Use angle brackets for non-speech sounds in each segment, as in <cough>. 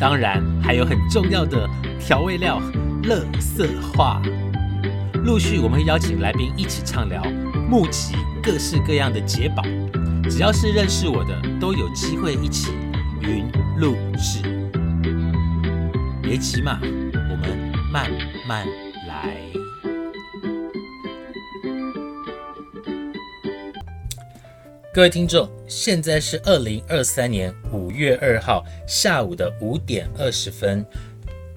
当然还有很重要的调味料——乐色话。陆续我们会邀请来宾一起畅聊，募集各式各样的解宝。只要是认识我的，都有机会一起云录制。别急嘛，我们慢慢来。各位听众，现在是二零二三年五月二号下午的五点二十分，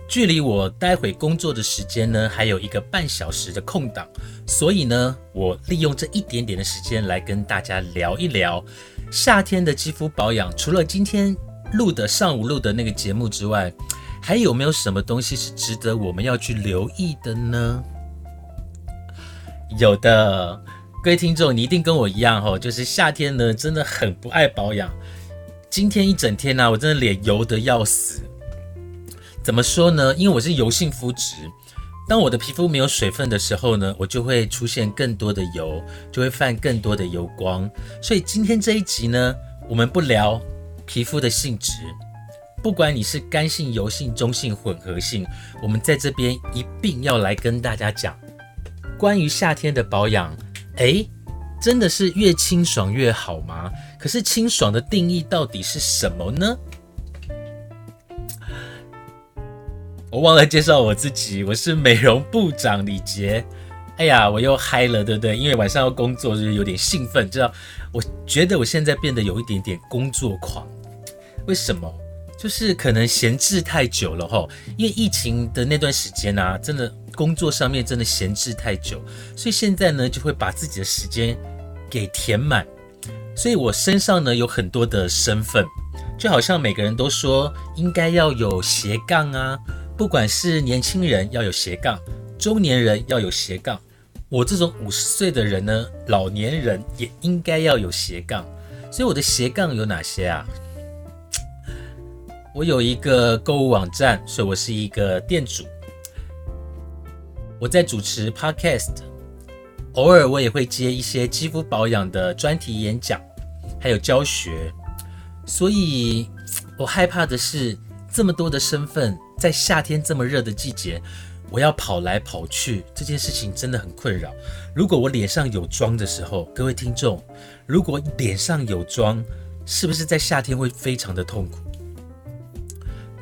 距离我待会工作的时间呢，还有一个半小时的空档，所以呢，我利用这一点点的时间来跟大家聊一聊夏天的肌肤保养。除了今天录的上午录的那个节目之外，还有没有什么东西是值得我们要去留意的呢？有的。各位听众，你一定跟我一样哈，就是夏天呢，真的很不爱保养。今天一整天呢，我真的脸油的要死。怎么说呢？因为我是油性肤质，当我的皮肤没有水分的时候呢，我就会出现更多的油，就会泛更多的油光。所以今天这一集呢，我们不聊皮肤的性质，不管你是干性、油性、中性、混合性，我们在这边一并要来跟大家讲关于夏天的保养。哎，真的是越清爽越好吗？可是清爽的定义到底是什么呢？我忘了介绍我自己，我是美容部长李杰。哎呀，我又嗨了，对不对？因为晚上要工作，就是有点兴奋，知道？我觉得我现在变得有一点点工作狂。为什么？就是可能闲置太久了哈。因为疫情的那段时间啊，真的。工作上面真的闲置太久，所以现在呢就会把自己的时间给填满。所以我身上呢有很多的身份，就好像每个人都说应该要有斜杠啊，不管是年轻人要有斜杠，中年人要有斜杠，我这种五十岁的人呢，老年人也应该要有斜杠。所以我的斜杠有哪些啊？我有一个购物网站，所以我是一个店主。我在主持 podcast，偶尔我也会接一些肌肤保养的专题演讲，还有教学。所以，我害怕的是这么多的身份，在夏天这么热的季节，我要跑来跑去，这件事情真的很困扰。如果我脸上有妆的时候，各位听众，如果脸上有妆，是不是在夏天会非常的痛苦？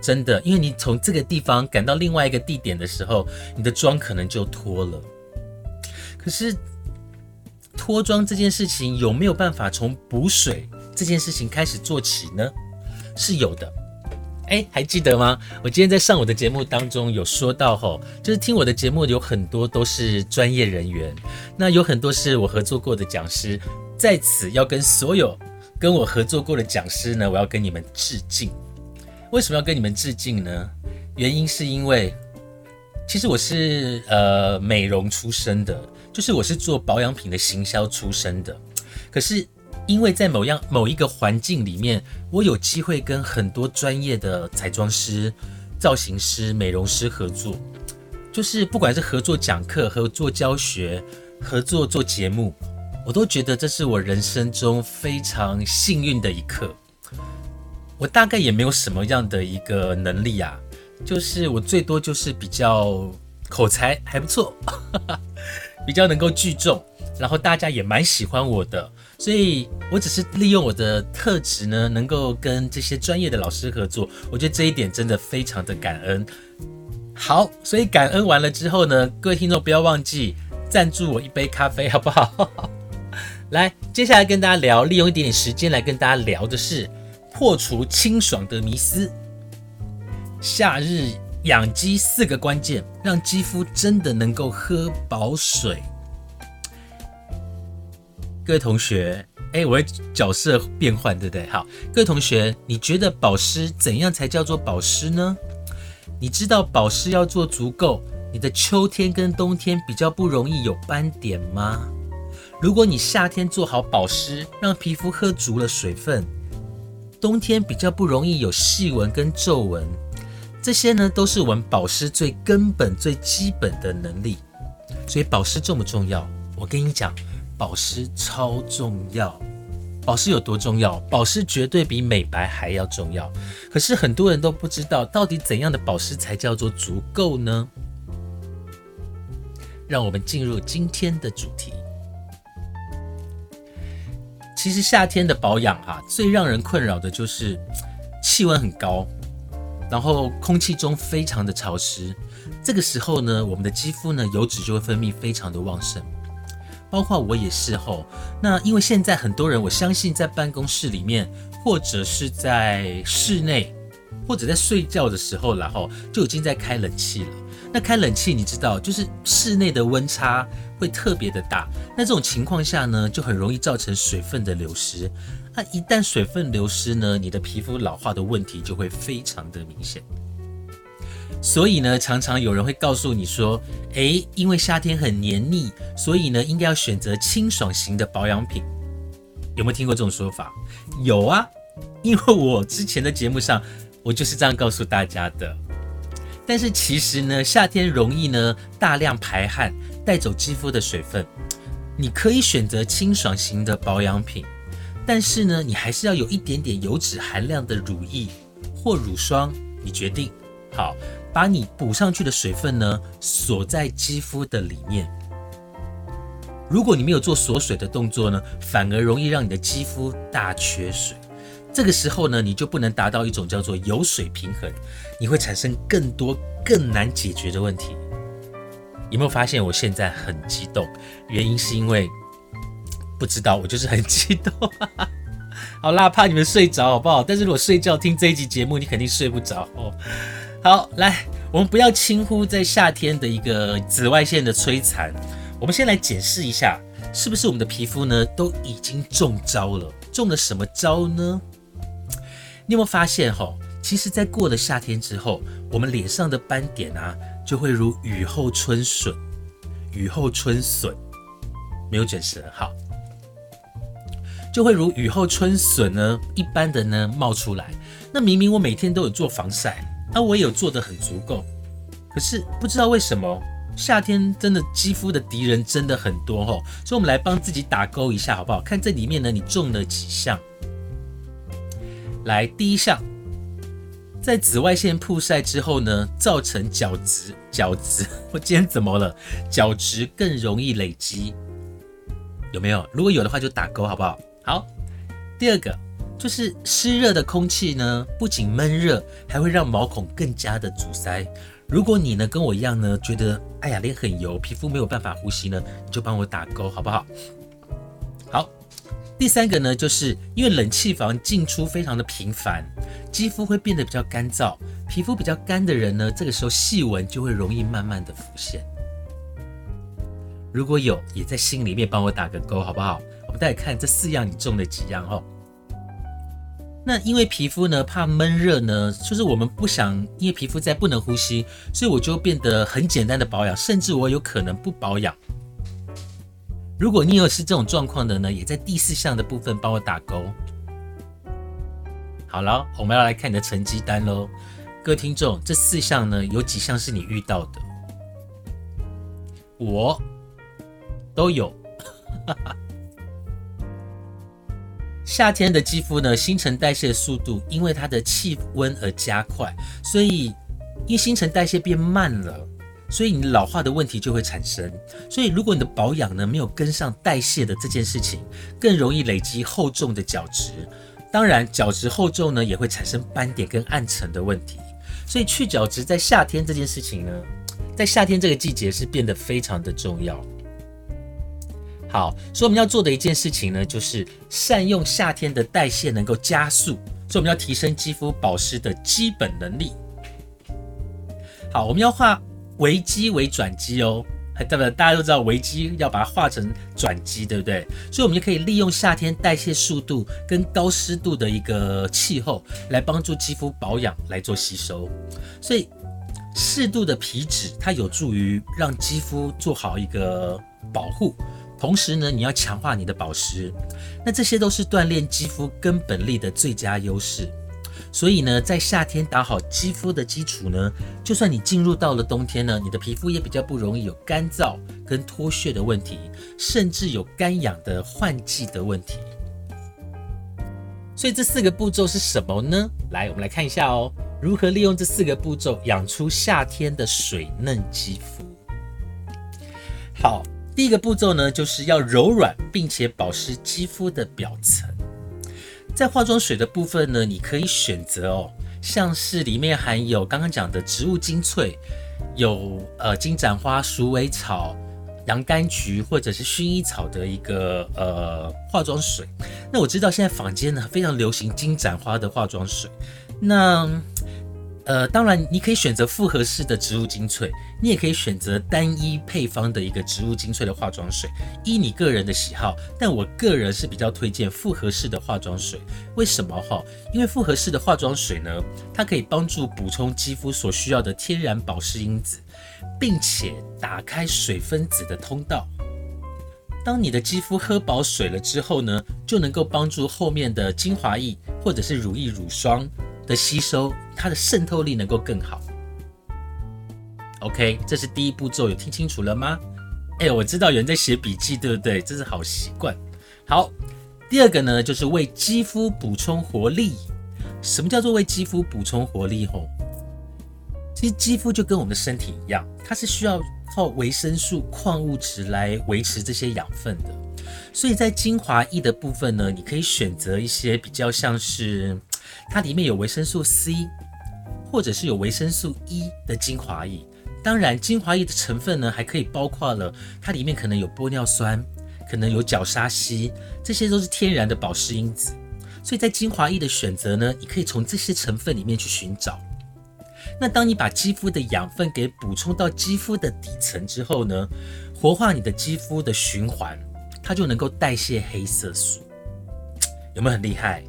真的，因为你从这个地方赶到另外一个地点的时候，你的妆可能就脱了。可是脱妆这件事情有没有办法从补水这件事情开始做起呢？是有的。哎，还记得吗？我今天在上我的节目当中有说到，吼，就是听我的节目有很多都是专业人员，那有很多是我合作过的讲师，在此要跟所有跟我合作过的讲师呢，我要跟你们致敬。为什么要跟你们致敬呢？原因是因为，其实我是呃美容出身的，就是我是做保养品的行销出身的。可是因为在某样某一个环境里面，我有机会跟很多专业的彩妆师、造型师、美容师合作，就是不管是合作讲课、合作教学、合作做节目，我都觉得这是我人生中非常幸运的一刻。我大概也没有什么样的一个能力啊，就是我最多就是比较口才还不错，<laughs> 比较能够聚众，然后大家也蛮喜欢我的，所以我只是利用我的特质呢，能够跟这些专业的老师合作，我觉得这一点真的非常的感恩。好，所以感恩完了之后呢，各位听众不要忘记赞助我一杯咖啡，好不好？<laughs> 来，接下来跟大家聊，利用一点点时间来跟大家聊的是。破除清爽的迷思，夏日养肌四个关键，让肌肤真的能够喝饱水。各位同学，哎，我会角色变换，对不对？好，各位同学，你觉得保湿怎样才叫做保湿呢？你知道保湿要做足够，你的秋天跟冬天比较不容易有斑点吗？如果你夏天做好保湿，让皮肤喝足了水分，冬天比较不容易有细纹跟皱纹。这些呢，都是我们保湿最根本、最基本的能力。所以保湿重不重要？我跟你讲，保湿超重要。保湿有多重要？保湿绝对比美白还要重要。可是很多人都不知道，到底怎样的保湿才叫做足够呢？让我们进入今天的主题。其实夏天的保养哈，最让人困扰的就是气温很高。然后空气中非常的潮湿，这个时候呢，我们的肌肤呢油脂就会分泌非常的旺盛，包括我也是吼。那因为现在很多人，我相信在办公室里面，或者是在室内，或者在睡觉的时候，然后就已经在开冷气了。那开冷气，你知道，就是室内的温差会特别的大。那这种情况下呢，就很容易造成水分的流失。那一旦水分流失呢，你的皮肤老化的问题就会非常的明显。所以呢，常常有人会告诉你说：“诶，因为夏天很黏腻，所以呢，应该要选择清爽型的保养品。”有没有听过这种说法？有啊，因为我之前的节目上，我就是这样告诉大家的。但是其实呢，夏天容易呢大量排汗，带走肌肤的水分。你可以选择清爽型的保养品。但是呢，你还是要有一点点油脂含量的乳液或乳霜，你决定好，把你补上去的水分呢锁在肌肤的里面。如果你没有做锁水的动作呢，反而容易让你的肌肤大缺水。这个时候呢，你就不能达到一种叫做油水平衡，你会产生更多更难解决的问题。有没有发现我现在很激动？原因是因为。不知道，我就是很激动。<laughs> 好啦，怕你们睡着，好不好？但是如果睡觉听这一集节目，你肯定睡不着哦。好，来，我们不要轻忽在夏天的一个紫外线的摧残。我们先来检视一下，是不是我们的皮肤呢都已经中招了？中了什么招呢？你有没有发现哈？其实，在过了夏天之后，我们脸上的斑点啊，就会如雨后春笋。雨后春笋没有准时，好。就会如雨后春笋呢一般的呢冒出来。那明明我每天都有做防晒，那我也有做的很足够，可是不知道为什么夏天真的肌肤的敌人真的很多吼。所以我们来帮自己打勾一下好不好？看这里面呢你中了几项。来，第一项，在紫外线曝晒之后呢，造成角质角质，<laughs> 我今天怎么了？角质更容易累积，有没有？如果有的话就打勾好不好？好，第二个就是湿热的空气呢，不仅闷热，还会让毛孔更加的阻塞。如果你呢跟我一样呢，觉得哎呀脸很油，皮肤没有办法呼吸呢，你就帮我打勾好不好？好，第三个呢，就是因为冷气房进出非常的频繁，肌肤会变得比较干燥。皮肤比较干的人呢，这个时候细纹就会容易慢慢的浮现。如果有，也在心里面帮我打个勾好不好？我们再看这四样，你中了几样哦？那因为皮肤呢怕闷热呢，就是我们不想，因为皮肤在不能呼吸，所以我就变得很简单的保养，甚至我有可能不保养。如果你有是这种状况的呢，也在第四项的部分帮我打勾。好了，我们要来看你的成绩单喽，各位听众，这四项呢有几项是你遇到的？我都有。<laughs> 夏天的肌肤呢，新陈代谢速度因为它的气温而加快，所以因新陈代谢变慢了，所以你老化的问题就会产生。所以如果你的保养呢没有跟上代谢的这件事情，更容易累积厚重的角质。当然，角质厚重呢也会产生斑点跟暗沉的问题。所以去角质在夏天这件事情呢，在夏天这个季节是变得非常的重要。好，所以我们要做的一件事情呢，就是善用夏天的代谢能够加速，所以我们要提升肌肤保湿的基本能力。好，我们要画危机为转机哦，很对不对？大家都知道危机要把它化成转机，对不对？所以，我们就可以利用夏天代谢速度跟高湿度的一个气候，来帮助肌肤保养，来做吸收。所以，适度的皮脂它有助于让肌肤做好一个保护，同时呢，你要强化你的保湿，那这些都是锻炼肌肤根本力的最佳优势。所以呢，在夏天打好肌肤的基础呢，就算你进入到了冬天呢，你的皮肤也比较不容易有干燥跟脱屑的问题，甚至有干痒的换季的问题。所以这四个步骤是什么呢？来，我们来看一下哦，如何利用这四个步骤养出夏天的水嫩肌肤。好，第一个步骤呢，就是要柔软并且保湿肌肤的表层。在化妆水的部分呢，你可以选择哦，像是里面含有刚刚讲的植物精粹，有呃金盏花、鼠尾草、洋甘菊或者是薰衣草的一个呃化妆水。那我知道现在坊间呢非常流行金盏花的化妆水，那。呃，当然，你可以选择复合式的植物精粹，你也可以选择单一配方的一个植物精粹的化妆水，依你个人的喜好。但我个人是比较推荐复合式的化妆水，为什么哈？因为复合式的化妆水呢，它可以帮助补充肌肤所需要的天然保湿因子，并且打开水分子的通道。当你的肌肤喝饱水了之后呢，就能够帮助后面的精华液或者是乳液、乳霜。的吸收，它的渗透力能够更好。OK，这是第一步骤，有听清楚了吗？哎，我知道有人在写笔记，对不对？这是好习惯。好，第二个呢，就是为肌肤补充活力。什么叫做为肌肤补充活力？吼，其实肌肤就跟我们的身体一样，它是需要靠维生素、矿物质来维持这些养分的。所以在精华液的部分呢，你可以选择一些比较像是。它里面有维生素 C，或者是有维生素 E 的精华液。当然，精华液的成分呢，还可以包括了它里面可能有玻尿酸，可能有角鲨烯，这些都是天然的保湿因子。所以在精华液的选择呢，你可以从这些成分里面去寻找。那当你把肌肤的养分给补充到肌肤的底层之后呢，活化你的肌肤的循环，它就能够代谢黑色素。有没有很厉害？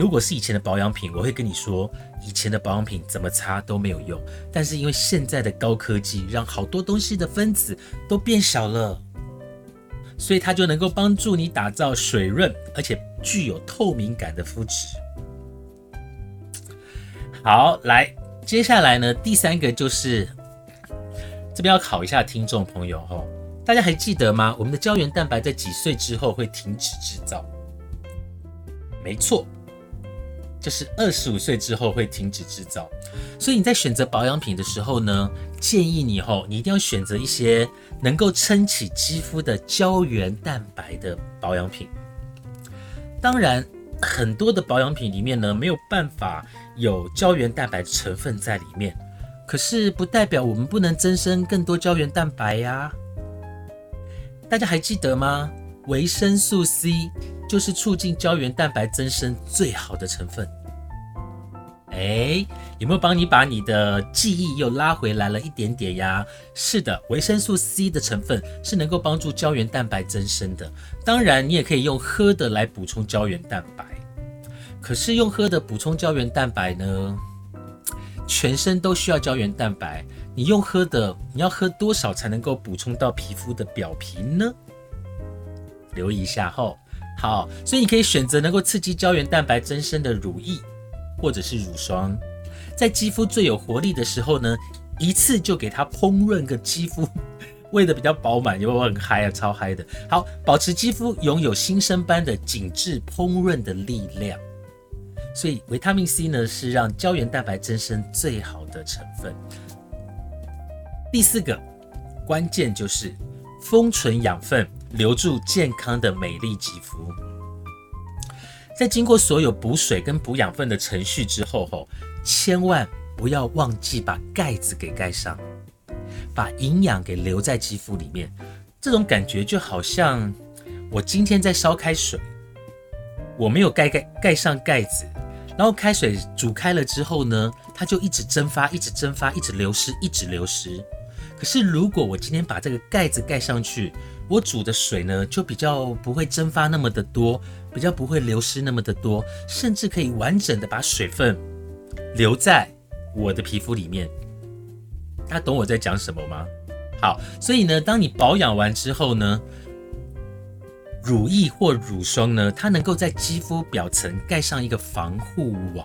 如果是以前的保养品，我会跟你说，以前的保养品怎么擦都没有用。但是因为现在的高科技，让好多东西的分子都变小了，所以它就能够帮助你打造水润而且具有透明感的肤质。好，来，接下来呢，第三个就是这边要考一下听众朋友哈，大家还记得吗？我们的胶原蛋白在几岁之后会停止制造？没错。就是二十五岁之后会停止制造，所以你在选择保养品的时候呢，建议你吼，你一定要选择一些能够撑起肌肤的胶原蛋白的保养品。当然，很多的保养品里面呢，没有办法有胶原蛋白成分在里面，可是不代表我们不能增生更多胶原蛋白呀。大家还记得吗？维生素 C。就是促进胶原蛋白增生最好的成分。哎，有没有帮你把你的记忆又拉回来了一点点呀？是的，维生素 C 的成分是能够帮助胶原蛋白增生的。当然，你也可以用喝的来补充胶原蛋白。可是用喝的补充胶原蛋白呢？全身都需要胶原蛋白，你用喝的，你要喝多少才能够补充到皮肤的表皮呢？留意一下后。好，所以你可以选择能够刺激胶原蛋白增生的乳液，或者是乳霜，在肌肤最有活力的时候呢，一次就给它烹润个肌肤，<laughs> 喂的比较饱满，有没有很嗨啊？超嗨的。好，保持肌肤拥有新生般的紧致烹润的力量。所以维他命 C 呢，是让胶原蛋白增生最好的成分。第四个关键就是封存养分。留住健康的美丽肌肤，在经过所有补水跟补养分的程序之后，吼，千万不要忘记把盖子给盖上，把营养给留在肌肤里面。这种感觉就好像我今天在烧开水，我没有盖盖盖上盖子，然后开水煮开了之后呢，它就一直蒸发，一直蒸发，一直流失，一直流失。可是如果我今天把这个盖子盖上去，我煮的水呢就比较不会蒸发那么的多，比较不会流失那么的多，甚至可以完整的把水分留在我的皮肤里面。大家懂我在讲什么吗？好，所以呢，当你保养完之后呢，乳液或乳霜呢，它能够在肌肤表层盖上一个防护网，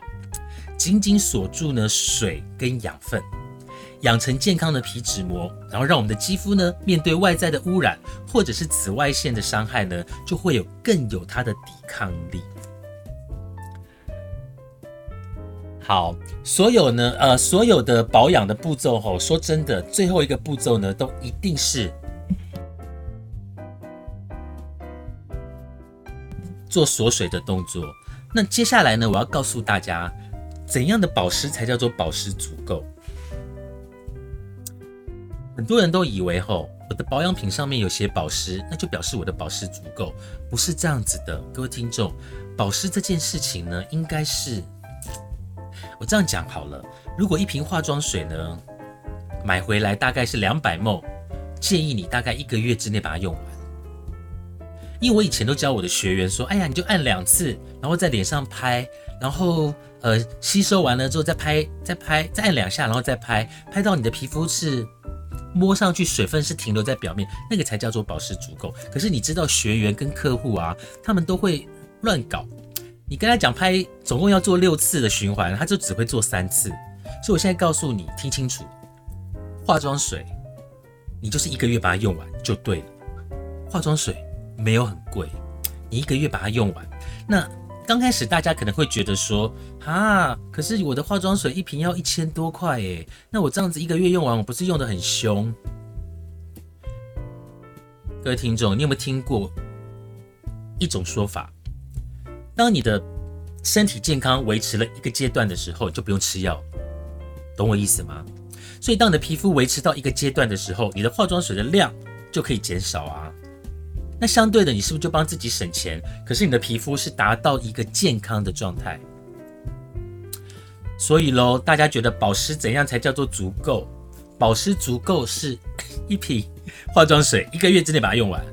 紧紧锁住呢水跟养分。养成健康的皮脂膜，然后让我们的肌肤呢，面对外在的污染或者是紫外线的伤害呢，就会有更有它的抵抗力。好，所有呢，呃，所有的保养的步骤吼，说真的，最后一个步骤呢，都一定是做锁水的动作。那接下来呢，我要告诉大家，怎样的保湿才叫做保湿足够。很多人都以为吼，我的保养品上面有写保湿，那就表示我的保湿足够，不是这样子的。各位听众，保湿这件事情呢，应该是我这样讲好了。如果一瓶化妆水呢，买回来大概是两百 ml，建议你大概一个月之内把它用完。因为我以前都教我的学员说，哎呀，你就按两次，然后在脸上拍，然后呃吸收完了之后再拍，再拍，再按两下，然后再拍，拍到你的皮肤是。摸上去水分是停留在表面，那个才叫做保湿足够。可是你知道学员跟客户啊，他们都会乱搞。你跟他讲拍总共要做六次的循环，他就只会做三次。所以我现在告诉你，听清楚，化妆水你就是一个月把它用完就对了。化妆水没有很贵，你一个月把它用完，那。刚开始大家可能会觉得说，啊，可是我的化妆水一瓶要一千多块诶，那我这样子一个月用完，我不是用的很凶？各位听众，你有没有听过一种说法？当你的身体健康维持了一个阶段的时候，就不用吃药，懂我意思吗？所以当你的皮肤维持到一个阶段的时候，你的化妆水的量就可以减少啊。那相对的，你是不是就帮自己省钱？可是你的皮肤是达到一个健康的状态。所以喽，大家觉得保湿怎样才叫做足够？保湿足够是一瓶 <laughs> 化妆水一个月之内把它用完。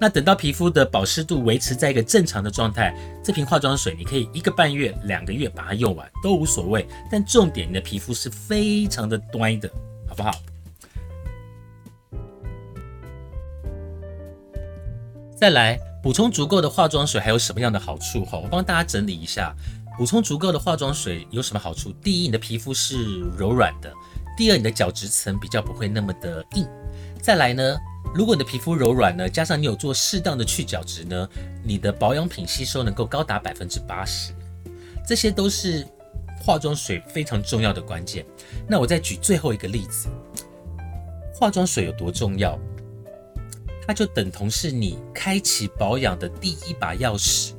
那等到皮肤的保湿度维持在一个正常的状态，这瓶化妆水你可以一个半月、两个月把它用完都无所谓。但重点，你的皮肤是非常的端的，好不好？再来补充足够的化妆水还有什么样的好处？哈，我帮大家整理一下，补充足够的化妆水有什么好处？第一，你的皮肤是柔软的；第二，你的角质层比较不会那么的硬。再来呢，如果你的皮肤柔软呢，加上你有做适当的去角质呢，你的保养品吸收能够高达百分之八十。这些都是化妆水非常重要的关键。那我再举最后一个例子，化妆水有多重要？它就等同是你开启保养的第一把钥匙，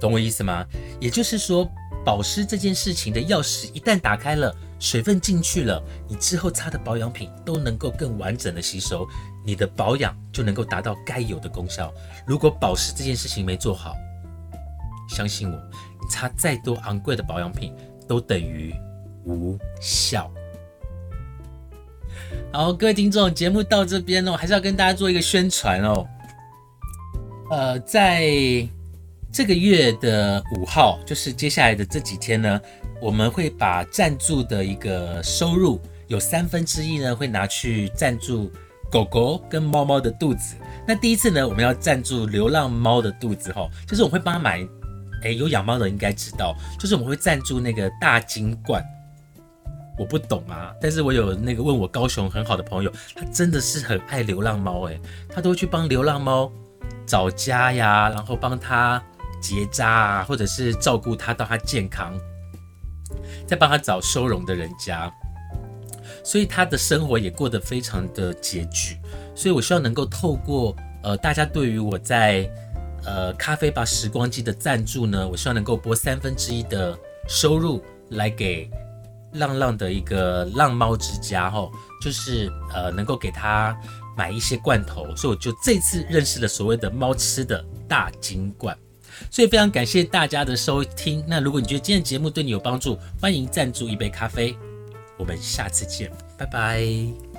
懂我意思吗？也就是说，保湿这件事情的钥匙一旦打开了，水分进去了，你之后擦的保养品都能够更完整的吸收，你的保养就能够达到该有的功效。如果保湿这件事情没做好，相信我，你擦再多昂贵的保养品都等于无效。好，各位听众，节目到这边哦，还是要跟大家做一个宣传哦。呃，在这个月的五号，就是接下来的这几天呢，我们会把赞助的一个收入有三分之一呢，会拿去赞助狗狗跟猫猫的肚子。那第一次呢，我们要赞助流浪猫的肚子哈，就是我会帮他买，哎，有养猫的应该知道，就是我们会赞助那个大金冠。我不懂啊，但是我有那个问我高雄很好的朋友，他真的是很爱流浪猫诶，他都会去帮流浪猫找家呀，然后帮他结扎啊，或者是照顾它到它健康，再帮他找收容的人家，所以他的生活也过得非常的拮据，所以我希望能够透过呃大家对于我在呃咖啡吧时光机的赞助呢，我希望能够拨三分之一的收入来给。浪浪的一个浪猫之家，吼，就是呃，能够给他买一些罐头，所以我就这次认识了所谓的猫吃的大金罐，所以非常感谢大家的收听。那如果你觉得今天节目对你有帮助，欢迎赞助一杯咖啡，我们下次见，拜拜。